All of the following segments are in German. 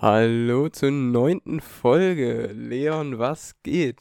Hallo zur neunten Folge. Leon, was geht?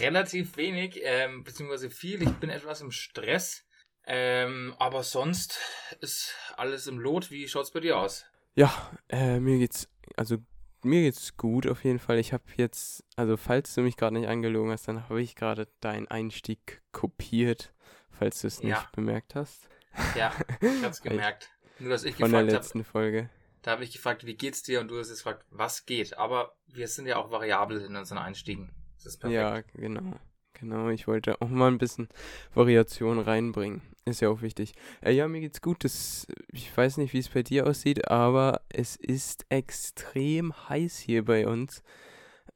Relativ wenig, ähm, beziehungsweise viel. Ich bin etwas im Stress. Ähm, aber sonst ist alles im Lot. Wie schaut's bei dir aus? Ja, äh, mir geht's, also mir geht's gut auf jeden Fall. Ich habe jetzt, also falls du mich gerade nicht angelogen hast, dann habe ich gerade deinen Einstieg kopiert, falls du es nicht Ja. bemerkt hast. Ja, ich hab's gemerkt. Nur, dass ich Von der gefragt habe, letzten Folge. Da habe ich gefragt, wie geht's dir? Und du hast jetzt gefragt, was geht? Aber wir sind ja auch variabel in unseren Einstiegen. Das ist perfekt. Ja, genau. Genau, ich wollte auch mal ein bisschen Variation reinbringen. Ist ja auch wichtig. Äh, ja, mir geht's gut. Das, ich weiß nicht, wie es bei dir aussieht, aber es ist extrem heiß hier bei uns.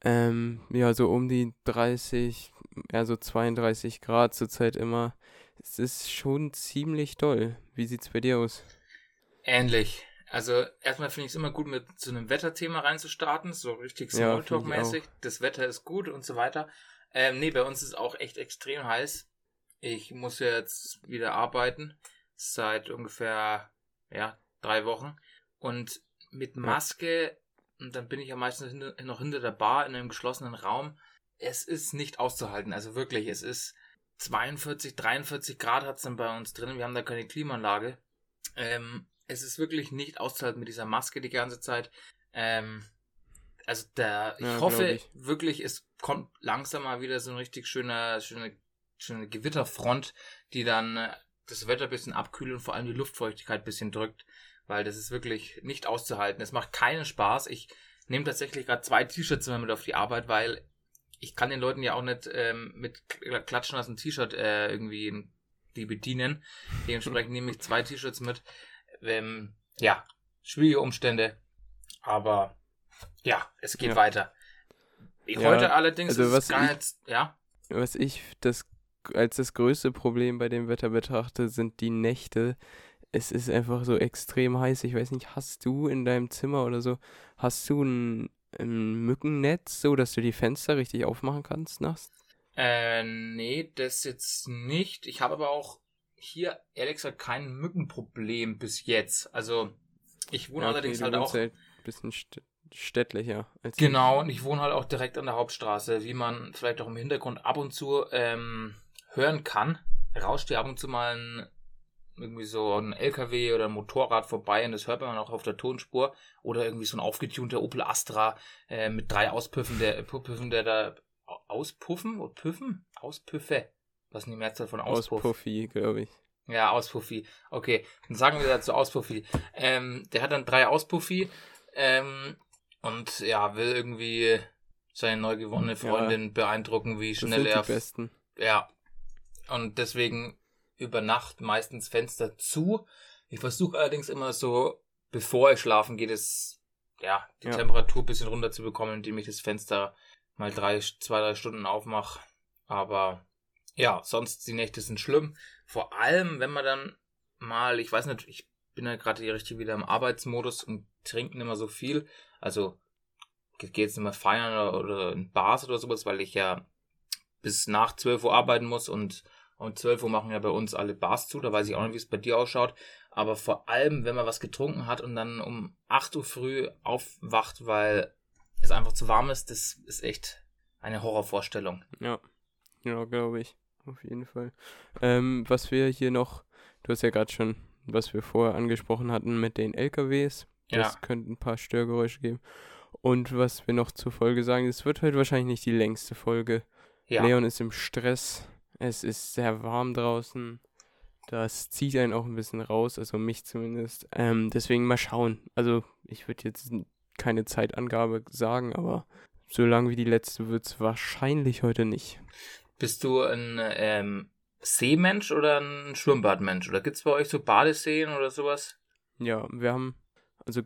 Ähm, ja, so um die 30, ja, so 32 Grad zurzeit immer. Es ist schon ziemlich doll. Wie sieht's bei dir aus? Ähnlich. Also erstmal finde ich es immer gut, mit so einem Wetterthema reinzustarten, so richtig Ja, Smalltalk-mäßig. Das Wetter ist gut und so weiter. Ähm, nee, bei uns ist es auch echt extrem heiß. Ich muss ja jetzt wieder arbeiten, seit ungefähr, ja, drei Wochen. Und mit Maske, und dann bin ich ja meistens hinter, noch hinter der Bar in einem geschlossenen Raum. Es ist nicht auszuhalten, also wirklich, es ist 42, 43 Grad hat es dann bei uns drin. Wir haben da keine Klimaanlage. Ähm, es ist wirklich nicht auszuhalten mit dieser Maske die ganze Zeit. Ähm, also da, ich Ja, hoffe ich. wirklich, es kommt langsam mal wieder so ein richtig schöner, schöne, schöne Gewitterfront, die dann äh, das Wetter ein bisschen abkühlt und vor allem die Luftfeuchtigkeit ein bisschen drückt, weil das ist wirklich nicht auszuhalten. Es macht keinen Spaß. Ich nehme tatsächlich gerade zwei T-Shirts immer mit auf die Arbeit, weil ich kann den Leuten ja auch nicht ähm, mit Kl- Klatschen aus dem T-Shirt äh, irgendwie die bedienen. Dementsprechend nehme ich zwei T-Shirts mit. Ähm, ja, schwierige Umstände, aber ja, es geht Ja. weiter. Ja, Heute allerdings also ist es was gar ich- nicht, ja, Was ich das als das größte Problem bei dem Wetter betrachte, sind die Nächte. Es ist einfach so extrem heiß. Ich weiß nicht, hast du in deinem Zimmer oder so, hast du ein, ein Mückennetz, so dass du die Fenster richtig aufmachen kannst nachts? Äh, nee, das jetzt nicht. Ich habe aber auch hier, ehrlich gesagt, kein Mückenproblem bis jetzt. Also, ich wohne Ja, okay, allerdings halt auch. halt ein bisschen st städtlicher als Genau, und ich wohne halt auch direkt an der Hauptstraße, wie man vielleicht auch im Hintergrund ab und zu ähm, hören kann. Rauscht hier ab und zu mal ein, irgendwie so ein LKW oder ein Motorrad vorbei und das hört man auch auf der Tonspur. Oder irgendwie so ein aufgetunter Opel Astra äh, mit drei Auspüffen, der, Puffen, der da Au- auspuffen oder püffen? Auspüffe. Was ist denn die Mehrzahl von Auspuff? Puffy, glaube ich. Ja, Auspuffi. Okay, dann sagen wir dazu Auspuffi. Ähm, der hat dann drei Auspuffi ähm, und ja, will irgendwie seine neu gewonnene Freundin beeindrucken, wie Das schnell sind er. die besten. Ja. Und deswegen über Nacht meistens Fenster zu. Ich versuche allerdings immer so, bevor ich schlafen gehe, das, ja, die Ja. Temperatur ein bisschen runter zu bekommen, indem ich das Fenster mal drei, zwei, drei Stunden aufmache. Aber ja, sonst die Nächte sind schlimm. Vor allem, wenn man dann mal, ich weiß nicht, ich bin ja gerade hier richtig wieder im Arbeitsmodus und trinken immer so viel. Also gehe jetzt nicht mehr feiern oder, oder in Bars oder sowas, weil ich ja bis nach 12 Uhr arbeiten muss und um 12 Uhr machen ja bei uns alle Bars zu. Da weiß ich auch nicht, wie es bei dir ausschaut. Aber vor allem, wenn man was getrunken hat und dann um 8 Uhr früh aufwacht, weil es einfach zu warm ist, das ist echt eine Horrorvorstellung. Ja, ja, glaube ich. Auf jeden Fall. Ähm, was wir hier noch, du hast ja gerade schon, was wir vorher angesprochen hatten mit den LKWs. Das Ja. könnte ein paar Störgeräusche geben. Und was wir noch zur Folge sagen, es wird heute wahrscheinlich nicht die längste Folge. Ja, Leon ist im Stress. Es ist sehr warm draußen. Das zieht einen auch ein bisschen raus, also mich zumindest. Ähm, deswegen mal schauen. Also ich würde jetzt keine Zeitangabe sagen, aber so lang wie die letzte wird es wahrscheinlich heute nicht. Bist du ein ähm, Seemensch oder ein Schwimmbadmensch? Oder gibt's bei euch so Badeseen oder sowas? Ja, wir haben, also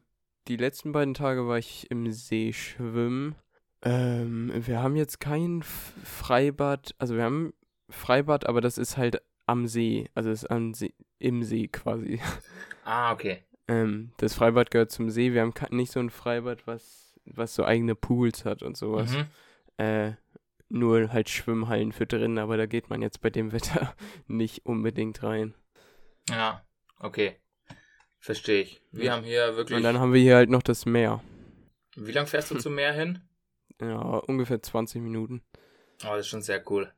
die letzten beiden Tage war ich im See schwimmen. Ähm, wir haben jetzt kein Freibad, also wir haben Freibad, aber das ist halt am See, also ist am See, im See quasi. Ah, okay. Ähm, das Freibad gehört zum See. Wir haben nicht so ein Freibad, was, was so eigene Pools hat und sowas. Mhm. Äh, nur halt Schwimmhallen für drin, aber da geht man jetzt bei dem Wetter nicht unbedingt rein. Ja, okay. Verstehe ich. Wir Ja. haben hier wirklich. Und dann haben wir hier halt noch das Meer. Wie lange fährst du zum Meer hin? Ja, ungefähr 20 Minuten. Oh, das ist schon sehr cool.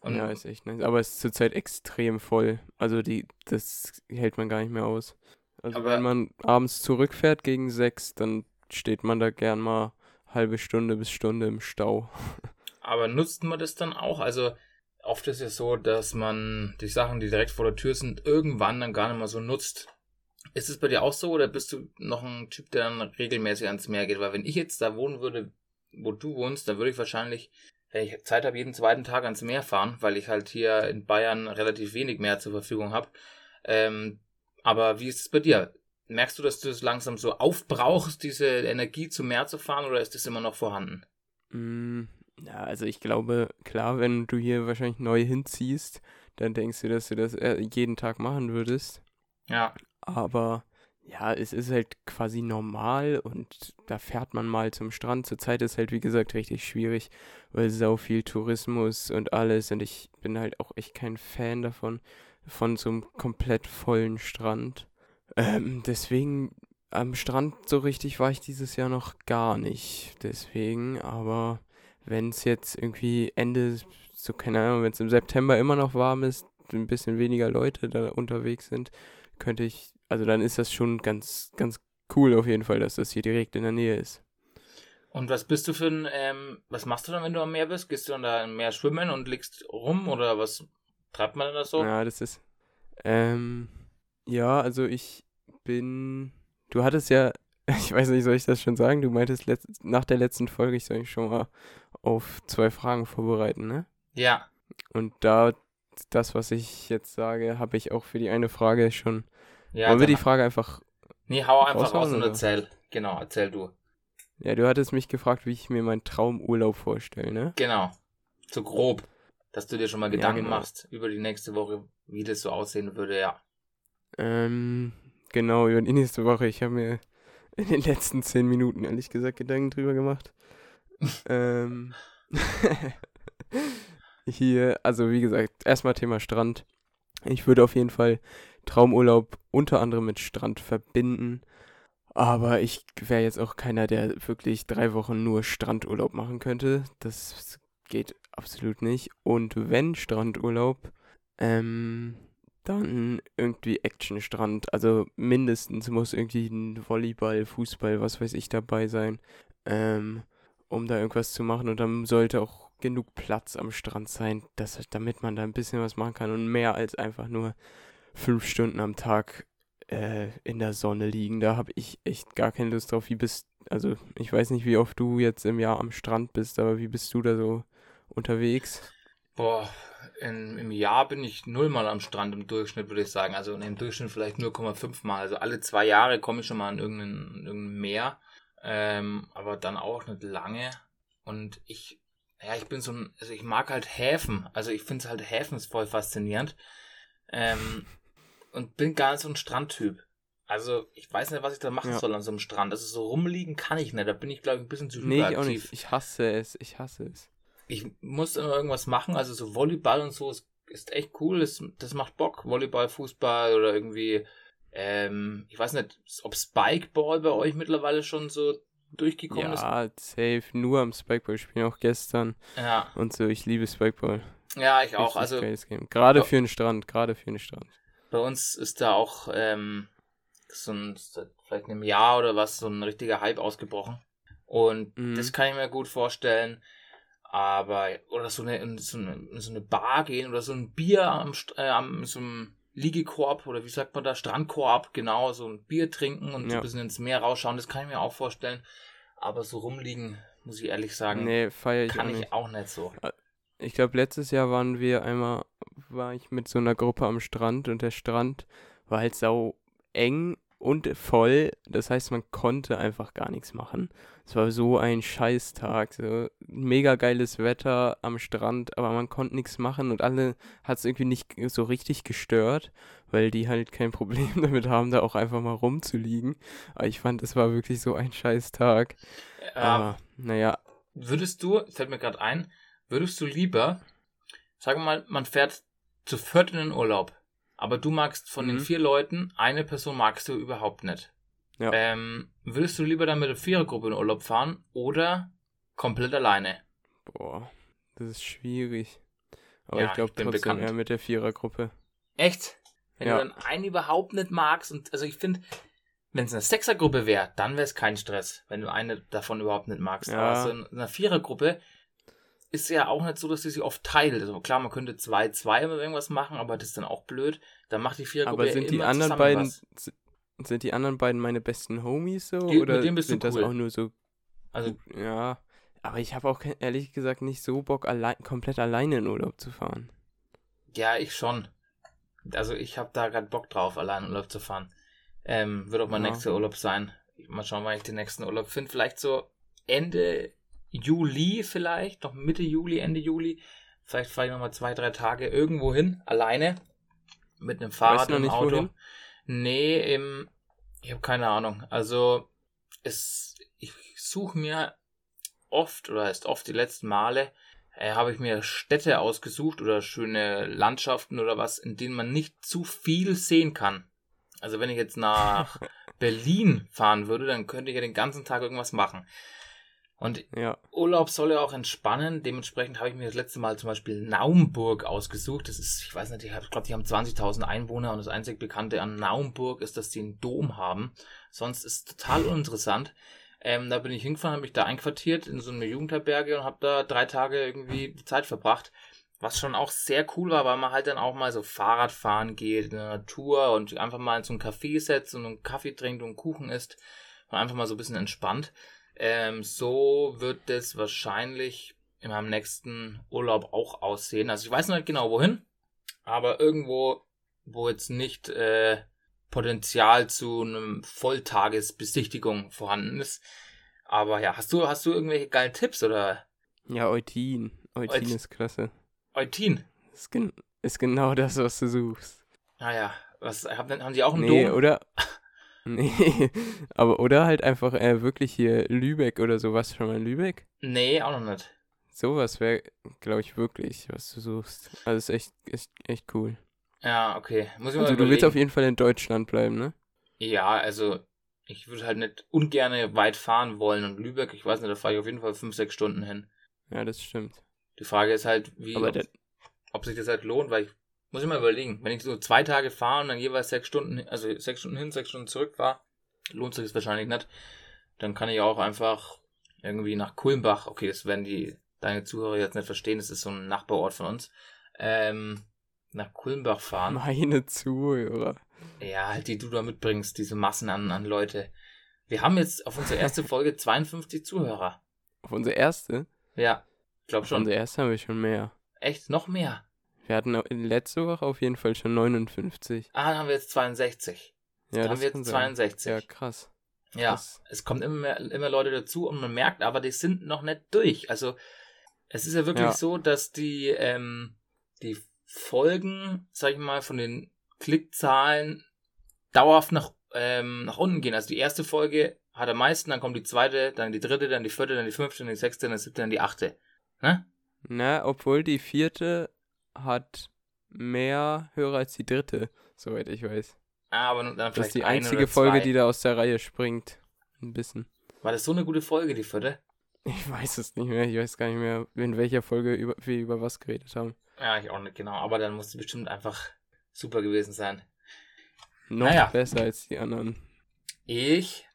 Und ja, ist echt nice. Aber es ist zurzeit extrem voll. Also die, das hält man gar nicht mehr aus. Also wenn man abends zurückfährt gegen sechs, dann steht man da gern mal halbe Stunde bis Stunde im Stau. Aber nutzt man das dann auch? Also oft ist es so, dass man die Sachen, die direkt vor der Tür sind, irgendwann dann gar nicht mehr so nutzt. Ist es bei dir auch so oder bist du noch ein Typ, der dann regelmäßig ans Meer geht? Weil wenn ich jetzt da wohnen würde, wo du wohnst, dann würde ich wahrscheinlich, wenn ich Zeit habe, jeden zweiten Tag ans Meer fahren, weil ich halt hier in Bayern relativ wenig Meer zur Verfügung habe. Ähm, aber wie ist es bei dir? Merkst du, dass du es langsam so aufbrauchst, diese Energie zum Meer zu fahren, oder ist das immer noch vorhanden? Also ich glaube, klar, wenn du hier wahrscheinlich neu hinziehst, dann denkst du, dass du das äh, jeden Tag machen würdest. Ja. Aber ja, es ist halt quasi normal und da fährt man mal zum Strand. Zurzeit ist halt, wie gesagt, richtig schwierig, weil sau viel Tourismus und alles und ich bin halt auch echt kein Fan davon von so einem komplett vollen Strand. Ähm, deswegen am Strand so richtig war ich dieses Jahr noch gar nicht. Deswegen, aber wenn es jetzt irgendwie Ende, so keine Ahnung, wenn es im September immer noch warm ist, ein bisschen weniger Leute da unterwegs sind, könnte ich, also dann ist das schon ganz, ganz cool auf jeden Fall, dass das hier direkt in der Nähe ist. Und was bist du für ein, ähm, was machst du dann, wenn du am Meer bist? Gehst du dann da im Meer schwimmen und liegst rum oder was Treibt man das so? Ja, das ist. Ähm, ja, also ich bin. Du hattest ja, ich weiß nicht, soll ich das schon sagen? Du meintest letzt, nach der letzten Folge, ich soll mich schon mal auf zwei Fragen vorbereiten, ne? Ja. Und da, das, was ich jetzt sage, habe ich auch für die eine Frage schon. Ja, Wollen wir die Frage einfach. Nee, hau einfach raus und erzähl. Genau, erzähl du. Ja, du hattest mich gefragt, wie ich mir meinen Traumurlaub vorstelle, ne? Genau. So grob dass du dir schon mal Gedanken ja, genau. machst über die nächste Woche, wie das so aussehen würde, ja. Ähm, genau, über die nächste Woche. Ich habe mir in den letzten zehn Minuten ehrlich gesagt Gedanken drüber gemacht. Ähm, hier, also wie gesagt, erstmal Thema Strand. Ich würde auf jeden Fall Traumurlaub unter anderem mit Strand verbinden. Aber ich wäre jetzt auch keiner, der wirklich drei Wochen nur Strandurlaub machen könnte. Das geht absolut nicht. Und wenn Strandurlaub, ähm, dann irgendwie Actionstrand. Also mindestens muss irgendwie ein Volleyball, Fußball, was weiß ich dabei sein, ähm, um da irgendwas zu machen. Und dann sollte auch genug Platz am Strand sein, dass, damit man da ein bisschen was machen kann und mehr als einfach nur fünf Stunden am Tag äh, in der Sonne liegen. Da habe ich echt gar keine Lust drauf. Wie bist, also ich weiß nicht, wie oft du jetzt im Jahr am Strand bist, aber wie bist du da so unterwegs? Boah, in, im Jahr bin ich nullmal am Strand im Durchschnitt, würde ich sagen. Also im Durchschnitt vielleicht 0,5 Mal. Also alle zwei Jahre komme ich schon mal an irgendein, irgendein Meer. Ähm, aber dann auch nicht lange. Und ich, ja, ich bin so ein, also ich mag halt Häfen. Also ich finde es halt Häfen ist voll faszinierend. Ähm, und bin gar nicht so ein Strandtyp. Also, ich weiß nicht, was ich da machen ja. soll an so einem Strand. Also, so rumliegen kann ich nicht. Da bin ich, glaube ich, ein bisschen zu nee, ich auch nicht. Ich hasse es. Ich hasse es ich muss immer irgendwas machen, also so Volleyball und so ist, ist echt cool, das, das macht Bock. Volleyball, Fußball oder irgendwie, ähm, ich weiß nicht, ob Spikeball bei euch mittlerweile schon so durchgekommen ja, ist. Ja, safe, nur am Spikeball spielen, auch gestern. Ja. Und so, ich liebe Spikeball. Ja, ich auch. Also, Gerade für den Strand, gerade für den Strand. Bei uns ist da auch ähm, so ein, vielleicht in einem Jahr oder was, so ein richtiger Hype ausgebrochen. Und mhm. das kann ich mir gut vorstellen. Aber, oder so eine, so eine, so eine Bar gehen oder so ein Bier am, äh, am so einem Liegekorb oder wie sagt man da, Strandkorb, genau, so ein Bier trinken und ja. so ein bisschen ins Meer rausschauen, das kann ich mir auch vorstellen. Aber so rumliegen, muss ich ehrlich sagen, nee, feier ich kann auch ich nicht. auch nicht so. Äh, ich glaube, letztes Jahr waren wir einmal, war ich mit so einer Gruppe am Strand und der Strand war halt sau eng und voll. Das heißt, man konnte einfach gar nichts machen. Es war so ein Scheißtag. So mega geiles Wetter am Strand, aber man konnte nichts machen und alle hat es irgendwie nicht so richtig gestört, weil die halt kein Problem damit haben, da auch einfach mal rumzuliegen. Aber ich fand, es war wirklich so ein Scheißtag. Ja. Aber, naja. Würdest du, fällt mir gerade ein, würdest du lieber, sagen wir mal, man fährt zu viert in den Urlaub aber du magst von mhm. den vier Leuten, eine Person magst du überhaupt nicht. Ja. Ähm, würdest du lieber dann mit der Vierergruppe in Urlaub fahren oder komplett alleine? Boah, das ist schwierig. Aber Ja, ich glaube trotzdem bekannt. eher mit der Vierergruppe. Echt? Wenn Ja. du dann einen überhaupt nicht magst und also ich finde, wenn es eine Sechsergruppe wäre, dann wäre es kein Stress, wenn du eine davon überhaupt nicht magst. Ja. Aber so in einer Vierergruppe ist ja auch nicht so, dass die sich oft teilt. Also klar, man könnte zwei, zwei immer irgendwas machen, aber das ist dann auch blöd. Dann macht die Vierergruppe Aber ja sind die immer anderen beiden was. sind die anderen beiden meine besten Homies so Die- mit oder sind das cool. auch nur so Also ja, aber ich habe auch ehrlich gesagt nicht so Bock allein komplett alleine in Urlaub zu fahren. Ja, ich schon. Also ich habe da gerade Bock drauf, allein Urlaub zu fahren. Ähm, wird auch mein Ja. nächster Urlaub sein. Mal schauen, wann ich den nächsten Urlaub finde. Vielleicht so Ende Juli vielleicht, noch Mitte Juli, Ende Juli. Vielleicht fahre ich nochmal zwei, drei Tage irgendwo hin, alleine. Mit einem Fahrrad und einem Auto. wohin? Nee, im, ich habe keine Ahnung. Also es, ich suche mir oft, oder ist oft die letzten Male, äh, habe ich mir Städte ausgesucht oder schöne Landschaften oder was, in denen man nicht zu viel sehen kann. Also wenn ich jetzt nach Berlin fahren würde, dann könnte ich ja den ganzen Tag irgendwas machen. Und Ja, Urlaub soll ja auch entspannen. Dementsprechend habe ich mir das letzte Mal zum Beispiel Naumburg ausgesucht. Das ist, ich weiß nicht, ich glaube, die haben 20.000 Einwohner und das einzig Bekannte an Naumburg ist, dass die einen Dom haben. Sonst ist es total uninteressant. Ähm, da bin ich hingefahren, habe mich da einquartiert in so eine Jugendherberge und habe da drei Tage irgendwie die Zeit verbracht. Was schon auch sehr cool war, weil man halt dann auch mal so Fahrrad fahren geht in der Natur und einfach mal in so ein Café setzt und einen Kaffee trinkt und einen Kuchen isst und einfach mal so ein bisschen entspannt. Ähm, so wird es wahrscheinlich in meinem nächsten Urlaub auch aussehen. Also ich weiß noch nicht genau wohin, aber irgendwo, wo jetzt nicht äh, Potenzial zu einem Volltagesbesichtigung vorhanden ist. Aber ja, hast du, hast du irgendwelche geilen Tipps oder ja, Eutin. Eutin Eut- ist klasse. Eutin? Ist, gen ist genau das, was du suchst. Naja, Ah was haben, haben die auch einen Nee, Dom? oder Nee, aber oder halt einfach äh, wirklich hier Lübeck oder sowas schon mal in Lübeck? Nee, auch noch nicht. Sowas wäre, glaube ich, wirklich, was du suchst. Also ist echt, echt, echt cool. Ja, okay. Muss ich mal Also du willst überlegen. auf jeden Fall in Deutschland bleiben, ne? Ja, also ich würde halt nicht ungerne weit fahren wollen und Lübeck, ich weiß nicht, da fahre ich auf jeden Fall fünf, sechs Stunden hin. Ja, das stimmt. Die Frage ist halt, wie, ob, ob sich das halt lohnt, weil ich muss ich mal überlegen, wenn ich so zwei Tage fahre und dann jeweils sechs Stunden, also sechs Stunden hin, sechs Stunden zurück fahre, lohnt sich das wahrscheinlich nicht. Dann kann ich auch einfach irgendwie nach Kulmbach, okay, das werden die deine Zuhörer jetzt nicht verstehen, das ist so ein Nachbarort von uns, ähm, nach Kulmbach fahren. meine Zuhörer. Ja, halt, die du da mitbringst, diese Massen an, an Leute. Wir haben jetzt auf unsere erste Folge 52 Zuhörer. Auf unsere erste? Ja, ich glaube Auf schon. unsere erste haben wir schon mehr. Echt, noch mehr. Wir hatten letzter Woche auf jeden Fall schon 59. Ah, dann haben wir jetzt 62. Ja, dann das haben wir jetzt sein. 62. Ja, krass. Ja, krass. es kommen immer mehr, immer Leute dazu und man merkt aber, die sind noch nicht durch. Also es ist ja wirklich Ja. so, dass die, ähm, die Folgen, sag ich mal, von den Klickzahlen dauerhaft nach, ähm, nach unten gehen. Also die erste Folge hat am meisten, dann kommt die zweite, dann die dritte, dann die vierte, dann die fünfte, dann die sechste, dann die siebte, dann die achte. Ne? Na, obwohl die vierte hat mehr Hörer als die dritte, soweit ich weiß. Ah, aber dann vielleicht Das ist die einzige Folge, die da aus der Reihe springt. Ein bisschen. War das so eine gute Folge, die vierte? Ich weiß es nicht mehr. Ich weiß gar nicht mehr, in welcher Folge über, wir über was geredet haben. Ja, ich auch nicht genau. Aber dann muss die bestimmt einfach super gewesen sein. Noch Naja. besser als die anderen. Ich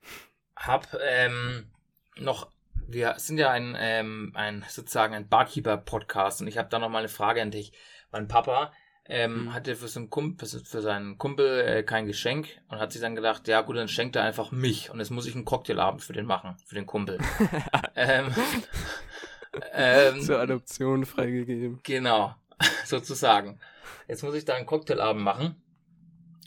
hab ähm, noch, wir sind ja ein, ähm, ein sozusagen ein Barkeeper-Podcast und ich habe da noch mal eine Frage an dich. Mein Papa ähm, Mhm. hatte für, so Kumpel, für seinen Kumpel äh, kein Geschenk und hat sich dann gedacht, ja gut, dann schenkt er einfach mich und jetzt muss ich einen Cocktailabend für den machen, für den Kumpel. ähm, ähm, Zur Adoption freigegeben. Genau, sozusagen. Jetzt muss ich da einen Cocktailabend machen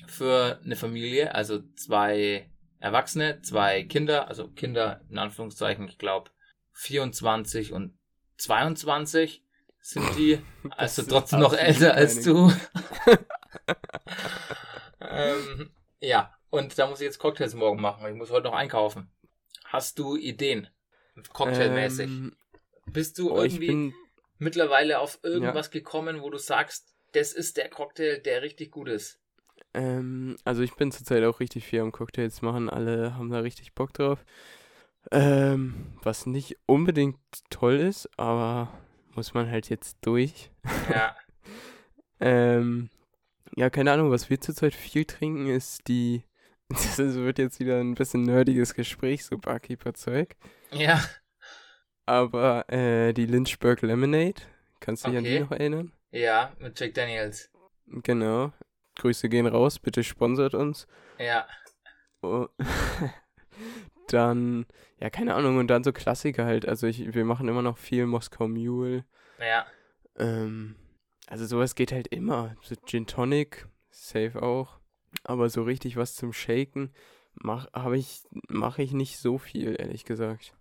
für eine Familie, also zwei Erwachsene, zwei Kinder, also Kinder in Anführungszeichen, ich glaube 24 und 22 sind die, also trotzdem noch älter als du. ähm, ja, und da muss ich jetzt Cocktails morgen machen. Ich muss heute noch einkaufen. Hast du Ideen? Cocktailmäßig. Ähm, Bist du oh, irgendwie bin, mittlerweile auf irgendwas gekommen, wo du sagst, das ist der Cocktail, der richtig gut ist? Ähm, also ich bin zurzeit auch richtig viel am Cocktails machen. Alle haben da richtig Bock drauf. Ähm, was nicht unbedingt toll ist, aber muss man halt jetzt durch. Ja. ähm, ja, keine Ahnung, was wir zurzeit viel trinken, ist die. Das wird jetzt wieder ein bisschen nerdiges Gespräch, so Barkeeper-Zeug. Ja. Aber äh, die Lynchburg Lemonade, kannst du dich an die Okay. noch erinnern? Ja, mit Jack Daniels. Genau. Grüße gehen raus, bitte sponsert uns. Ja. Oh. dann, ja, keine Ahnung, und dann so Klassiker halt. Also ich, wir machen immer noch viel Moskau Mule. Ja. Ähm, also sowas geht halt immer. So Gin Tonic, safe auch. Aber so richtig was zum Shaken mach, habe ich, mache ich nicht so viel, ehrlich gesagt.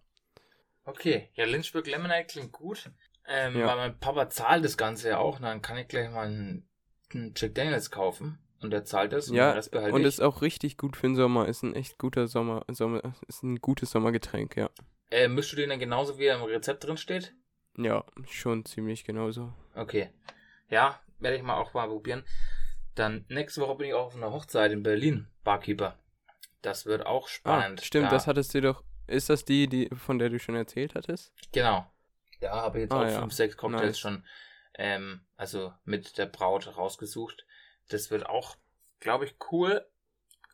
Okay. Ja, Lynchburg Lemonade klingt gut. Ähm, Ja. Weil mein Papa zahlt das Ganze ja auch. Dann kann ich gleich mal einen, einen Jack Daniels kaufen. Und der zahlt das. Und Ja, den Rest behalte Und ich. ist auch richtig gut für den Sommer. Ist ein echt guter Sommer, Sommer ist ein gutes Sommergetränk, ja. Äh, mischst du den dann genauso wie er im Rezept drin steht? Ja, schon ziemlich genauso. Okay. Ja, werde ich mal auch mal probieren. Dann nächste Woche bin ich auch auf einer Hochzeit in Berlin, Barkeeper. Das wird auch spannend. Ah, stimmt, Da- das hattest du doch. Ist das die, die, von der du schon erzählt hattest? Genau. Ja, habe ich jetzt Ah, auch ja. fünf, sechs Cocktails Nice. schon, ähm, also mit der Braut rausgesucht. Das wird auch, glaube ich, cool,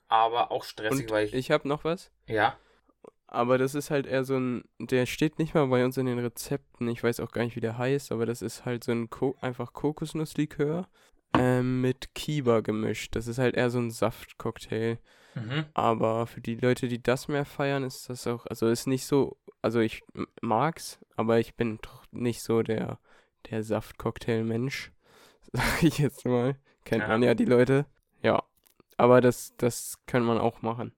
aber auch stressig, Und weil ich, ich habe noch was. ja, Aber das ist halt eher so ein, der steht nicht mal bei uns in den Rezepten. Ich weiß auch gar nicht, wie der heißt, aber das ist halt so ein Ko einfach Kokosnusslikör ähm, mit Kiba gemischt. Das ist halt eher so ein Saftcocktail. mhm. Aber für die Leute, die das mehr feiern, ist das auch, also ist nicht so, also ich mag's, aber ich bin doch nicht so der, der Saftcocktail-Mensch, sag ich jetzt mal. Kennt Ja. man ja die Leute. Ja, aber das, das kann man auch machen.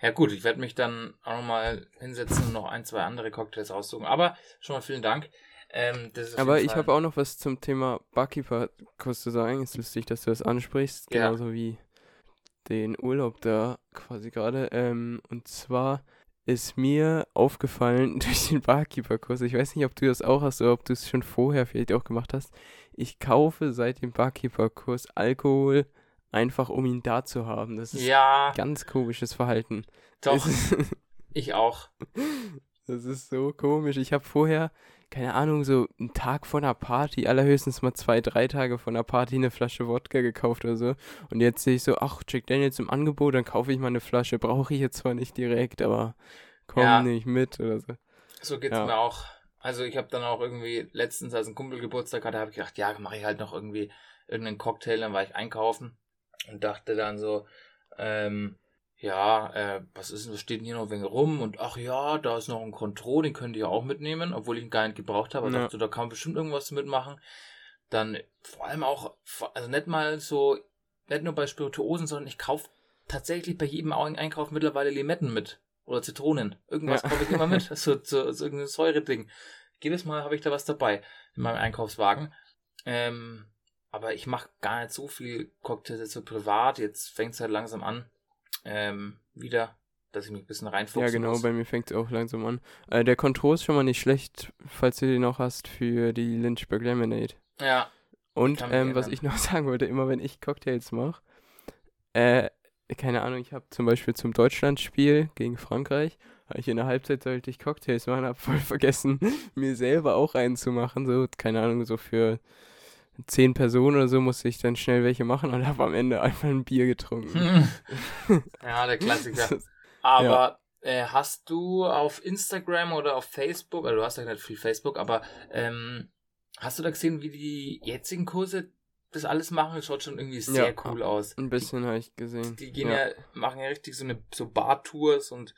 Ja gut, ich werde mich dann auch nochmal hinsetzen und noch ein, zwei andere Cocktails aussuchen. Aber schon mal vielen Dank. Ähm, Aber ich habe auch noch was zum Thema Barkeeper kurz zu sagen. Ist lustig, dass du das ansprichst. Ja. Genauso wie den Urlaub da quasi gerade. Ähm, und zwar ist mir aufgefallen durch den Barkeeper-Kurs, ich weiß nicht, ob du das auch hast oder ob du es schon vorher vielleicht auch gemacht hast. Ich kaufe seit dem Barkeeper-Kurs Alkohol einfach, um ihn da zu haben. Das ist Ja, ganz komisches Verhalten. doch, ist- ich auch. Das ist so komisch. Ich habe vorher, keine Ahnung, so einen Tag vor einer Party, allerhöchstens mal zwei, drei Tage vor einer Party eine Flasche Wodka gekauft oder so. Und jetzt sehe ich so, ach, Jack Daniels im Angebot, dann kaufe ich mal eine Flasche. Brauche ich jetzt zwar nicht direkt, aber komm Ja. nicht mit oder so. So geht's Ja. mir auch. Also ich habe dann auch irgendwie letztens, als ein Kumpel Geburtstag hatte, habe ich gedacht, ja, mache ich halt noch irgendwie irgendeinen Cocktail. Dann war ich einkaufen und dachte dann so, ähm, ja, äh, was ist denn, was steht denn hier noch wegen rum? Und ach ja, da ist noch ein Contro, den könnt ihr auch mitnehmen, obwohl ich ihn gar nicht gebraucht habe. Ja. dachte, da kann man bestimmt irgendwas mitmachen. Dann vor allem auch, also nicht mal so, nicht nur bei Spirituosen, sondern ich kaufe tatsächlich bei jedem Ein- Einkauf mittlerweile Limetten mit. Oder Zitronen. Irgendwas Ja. kaufe ich immer mit. So, so, so irgendein Säure-Ding. Jedes Mal habe ich da was dabei in meinem Einkaufswagen. Ähm, aber ich mache gar nicht so viel Cocktails so privat. Jetzt fängt es halt langsam an. Ähm, wieder, dass ich mich ein bisschen reinfuchsen Ja, genau, muss. bei mir fängt es auch langsam an. Äh, der Contro ist schon mal nicht schlecht, falls du den noch hast für die Lynchburg Lemonade. Ja, Und ähm, was ich noch sagen wollte, immer wenn ich Cocktails mache, äh, keine Ahnung, ich habe zum Beispiel zum Deutschlandspiel gegen Frankreich, hab ich in der Halbzeit sollte ich Cocktails machen, habe voll vergessen, mir selber auch einen zu machen, so, keine Ahnung, so für zehn Personen oder so musste ich dann schnell welche machen und habe am Ende einfach ein Bier getrunken. ja, der Klassiker. Aber äh, hast du auf Instagram oder auf Facebook, also du hast ja nicht viel Facebook, aber ähm, hast du da gesehen, wie die jetzigen Kurse das alles machen? Schaut schon irgendwie sehr Ja. cool aus. Ein bisschen habe ich gesehen. Die gehen ja. machen ja richtig so eine so Bar-Tours und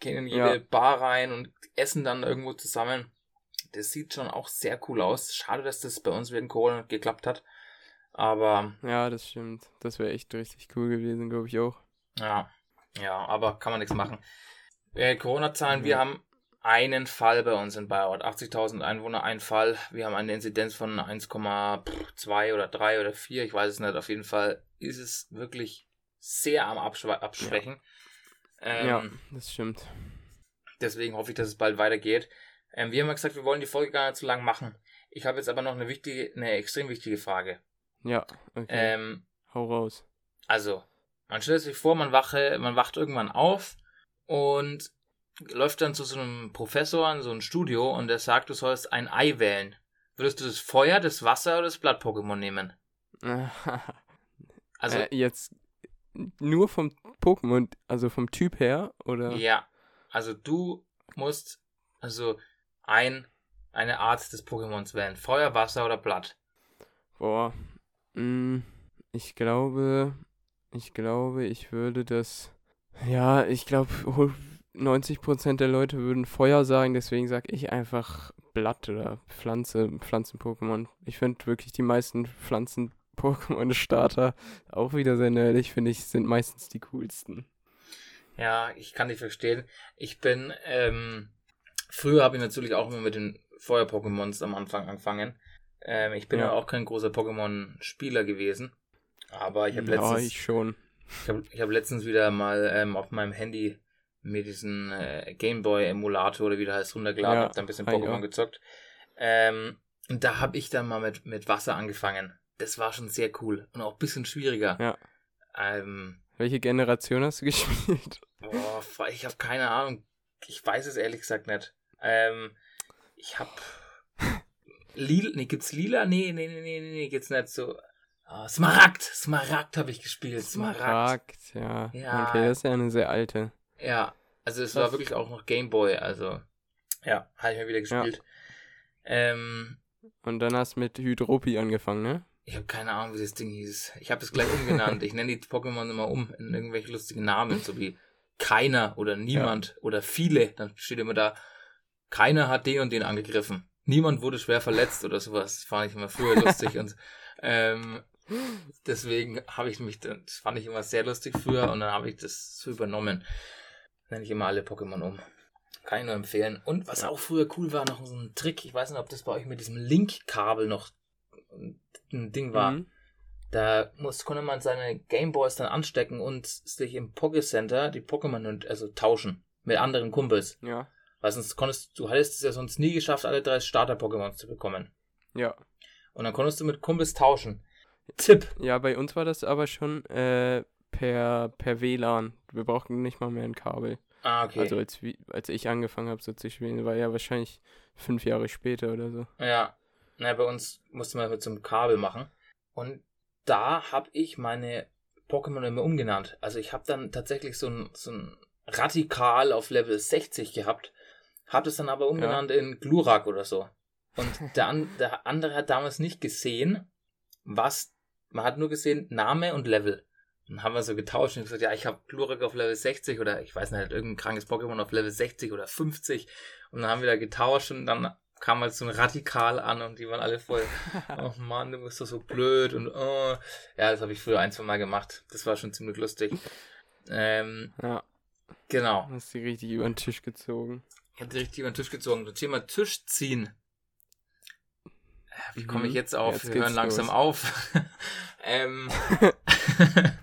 gehen in jede Ja. Bar rein und essen dann irgendwo zusammen. Das sieht schon auch sehr cool aus. Schade, dass das bei uns während Corona geklappt hat. Aber Ja, das stimmt. Das wäre echt richtig cool gewesen, glaube ich auch. Ja, ja, aber kann man nichts machen. Äh, Corona-Zahlen, wir Ja. haben einen Fall bei uns in Bayreuth. 80.000 Einwohner, ein Fall. Wir haben eine Inzidenz von 1,2 oder 3 oder 4, ich weiß es nicht. Auf jeden Fall ist es wirklich sehr am Abschwächen. Ähm, ja, das stimmt. Deswegen hoffe ich, dass es bald weitergeht. Ähm, wir haben ja gesagt, wir wollen die Folge gar nicht so lang machen. Ich habe jetzt aber noch eine wichtige, eine extrem wichtige Frage. Ja, okay. Ähm, Hau raus. Also, man stellt sich vor, man, wache, man wacht irgendwann auf und läuft dann zu so einem Professor in so ein Studio und der sagt, du sollst ein Ei wählen. Würdest du das Feuer, das Wasser oder das Blatt-Pokémon nehmen? also äh, jetzt nur vom Pokémon, also vom Typ her, oder? Ja, also du musst also ein eine Art des Pokémons wählen. Feuer, Wasser oder Blatt. Boah. Mh, mm, ich glaube, ich glaube, ich würde das. Ja, ich glaube, 90% der Leute würden Feuer sagen, deswegen sage ich einfach Blatt oder Pflanze, Pflanzen-Pokémon. Ich finde wirklich die meisten Pflanzen-Pokémon-Starter auch wieder sehr nerdig, finde ich, sind meistens die coolsten. Ja, ich kann dich verstehen. Ich bin, ähm, früher habe ich natürlich auch immer mit den Feuer-Pokémons am Anfang angefangen. Ähm, ich bin ja. auch kein großer Pokémon-Spieler gewesen. Aber ich habe letztens. Ja, ich schon. Ich habe hab letztens wieder mal ähm, auf meinem Handy mir diesen äh, Gameboy-Emulator oder wie der heißt runtergeladen, ja, habe da ein bisschen Pokémon gezockt. Ähm, und da habe ich dann mal mit, mit Wasser angefangen. Das war schon sehr cool und auch ein bisschen schwieriger. Ja. Ähm, Welche Generation hast du gespielt? Boah, ich habe keine Ahnung. Ich weiß es ehrlich gesagt nicht. Ähm, ich habe Lila, nee, gibt's Lila? Nee, nee, nee, nee, nee, geht's nicht so. Oh, Smaragd, Smaragd habe ich gespielt. Smaragd. Smaragd, ja. ja. Okay, das ist ja eine sehr alte. Ja, also es war wirklich auch noch Game Boy, also ja, habe ich mir wieder gespielt. Ja. Ähm, Und dann hast du mit Hydropi angefangen, ne? Ich habe keine Ahnung, wie das Ding hieß. Ich habe es gleich umgenannt. ich nenne die Pokémon immer um in irgendwelche lustigen Namen, so wie keiner oder niemand ja. oder viele. Dann steht immer da, keiner hat den und den angegriffen. Niemand wurde schwer verletzt oder sowas. Das fand ich immer früher lustig und ähm, deswegen habe ich mich, das fand ich immer sehr lustig früher und dann habe ich das so übernommen nenne ich immer alle Pokémon um. Kann ich nur empfehlen. Und was auch früher cool war, noch so ein Trick, ich weiß nicht, ob das bei euch mit diesem Link-Kabel noch ein Ding war. Mhm. Da muss, konnte man seine Gameboys dann anstecken und sich im Poké-Center die Pokémon also tauschen mit anderen Kumpels. Ja. Weil sonst konntest du hattest es ja sonst nie geschafft, alle drei Starter-Pokémons zu bekommen. Ja. Und dann konntest du mit Kumpels tauschen. Tipp. Ja, bei uns war das aber schon äh, per, per WLAN. Wir brauchten nicht mal mehr ein Kabel. Ah, okay. Also als, als ich angefangen habe so zu spielen, war ja wahrscheinlich fünf Jahre später oder so. Ja. Na, bei uns musste man mit so einem Kabel machen. Und da habe ich meine Pokémon immer umgenannt. Also ich habe dann tatsächlich so ein, so ein Radikal auf Level 60 gehabt. Habe es dann aber umgenannt ja. in Glurak oder so. Und der, an, der andere hat damals nicht gesehen, was. Man hat nur gesehen Name und Level. Dann haben wir so getauscht und gesagt, ja, ich habe Glurak auf Level 60 oder ich weiß nicht, irgendein krankes Pokémon auf Level 60 oder 50. Und dann haben wir da getauscht und dann kam halt so ein Radikal an und die waren alle voll, oh Mann, du bist doch so blöd und oh. Ja, das habe ich früher ein, zwei Mal gemacht. Das war schon ziemlich lustig. Ähm, ja. Genau. Hast du richtig über den Tisch gezogen. Ich habe die richtig über den Tisch gezogen. Das Thema Tisch ziehen. Wie komme ich mhm. jetzt auf? Jetzt Wir hören langsam los. auf. ähm,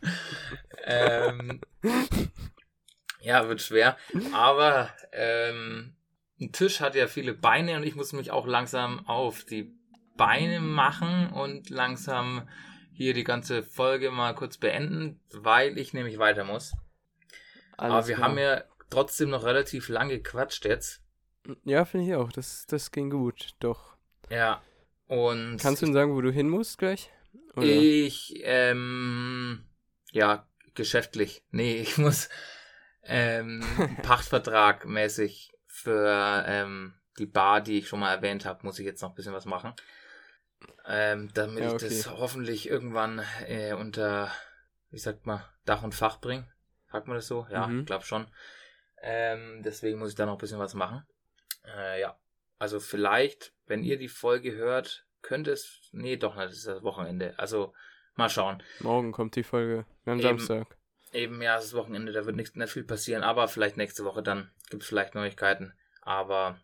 ja, wird schwer. Aber ähm, ein Tisch hat ja viele Beine und ich muss mich auch langsam auf die Beine machen und langsam hier die ganze Folge mal kurz beenden, weil ich nämlich weiter muss. Alles Aber wir klar. haben ja trotzdem noch relativ lange gequatscht jetzt. Ja, finde ich auch. Das, das ging gut, doch. Ja. Und Kannst du denn sagen, wo du hin musst gleich? Oder? Ich, ähm, ja, geschäftlich. Nee, ich muss ähm, Pachtvertrag mäßig für ähm, die Bar, die ich schon mal erwähnt habe, muss ich jetzt noch ein bisschen was machen. Ähm, damit ja, okay. ich das hoffentlich irgendwann äh, unter, wie sagt man, Dach und Fach bringe. Sagt man das so? Ja, mhm. glaube schon. Ähm, deswegen muss ich da noch ein bisschen was machen. Äh, ja, also vielleicht, wenn ihr die Folge hört, könnte es. Nee, doch nicht, das ist das Wochenende. Also mal schauen. Morgen kommt die Folge. Eben, Samstag. Eben, ja, es ist Wochenende, da wird nicht, nicht viel passieren, aber vielleicht nächste Woche dann gibt es vielleicht Neuigkeiten. Aber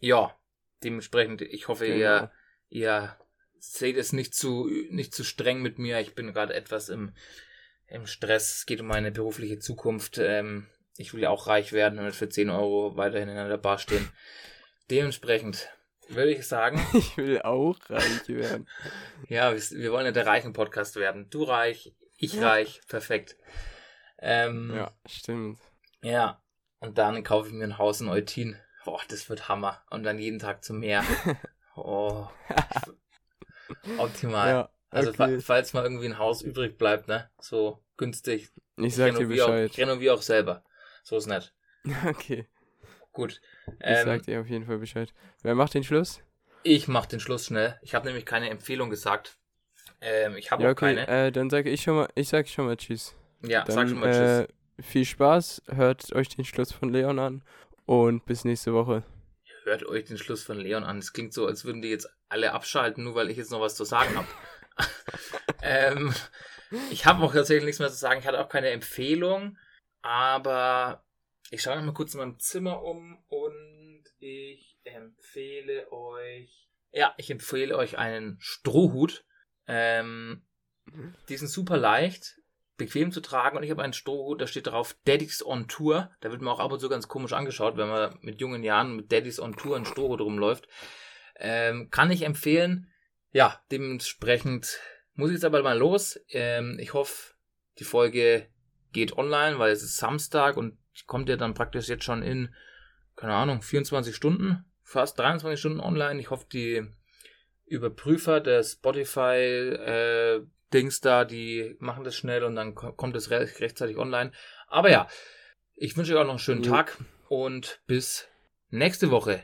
ja, dementsprechend, ich hoffe, genau. ihr, ihr seht es nicht zu, nicht zu streng mit mir. Ich bin gerade etwas im, im Stress. Es geht um meine berufliche Zukunft. Ähm, ich will ja auch reich werden und für 10 Euro weiterhin in einer Bar stehen. Dementsprechend würde ich sagen. Ich will auch reich werden. ja, wir wollen ja der reichen Podcast werden. Du reich, Ich reich, perfekt. Ähm, Ja, stimmt. ja, und dann kaufe ich mir ein Haus in Eutin. Boah, das wird Hammer. Und dann jeden Tag zum Meer. Oh, optimal. Ja, Also fa- okay. falls mal irgendwie ein Haus übrig bleibt, ne? So günstig. Ich sag dir renoviere auch, Bescheid. ich renoviere auch selber. So ist nett. Okay, Gut. ich Ähm, sag dir auf jeden Fall Bescheid. Wer macht den Schluss? ich mach den Schluss schnell. Ich habe nämlich keine Empfehlung gesagt. Ähm, ich habe Ja, auch okay, keine. äh, dann sage ich schon mal, ich sag schon mal Tschüss. Ja, Dann, sag schon mal Tschüss. Äh, viel Spaß, hört euch den Schluss von Leon an und bis nächste Woche. Hört euch den Schluss von Leon an. Es klingt so, als würden die jetzt alle abschalten, nur weil ich jetzt noch was zu sagen habe. ähm, ich habe auch tatsächlich nichts mehr zu sagen. Ich hatte auch keine Empfehlung, aber ich schaue noch mal kurz in meinem Zimmer um und ich empfehle euch. Ja, ich empfehle euch einen Strohhut. Ähm, die sind super leicht, bequem zu tragen und ich habe einen Strohhut, da steht drauf Daddy's on Tour. Da wird man auch ab und zu ganz komisch angeschaut, wenn man mit jungen Jahren mit Daddy's on Tour einen Strohhut rumläuft. Ähm, kann ich empfehlen. Ja, dementsprechend muss ich jetzt aber mal los. Ähm, ich hoffe, die Folge geht online, weil es ist Samstag und kommt ja dann praktisch jetzt schon in, keine Ahnung, 24 Stunden, fast 23 Stunden online. Ich hoffe, die Überprüfer der Spotify äh, Dings da, die machen das schnell und dann ko- kommt es re rechtzeitig online. Aber ja, ich wünsche euch auch noch einen schönen Jo. Tag und bis nächste Woche.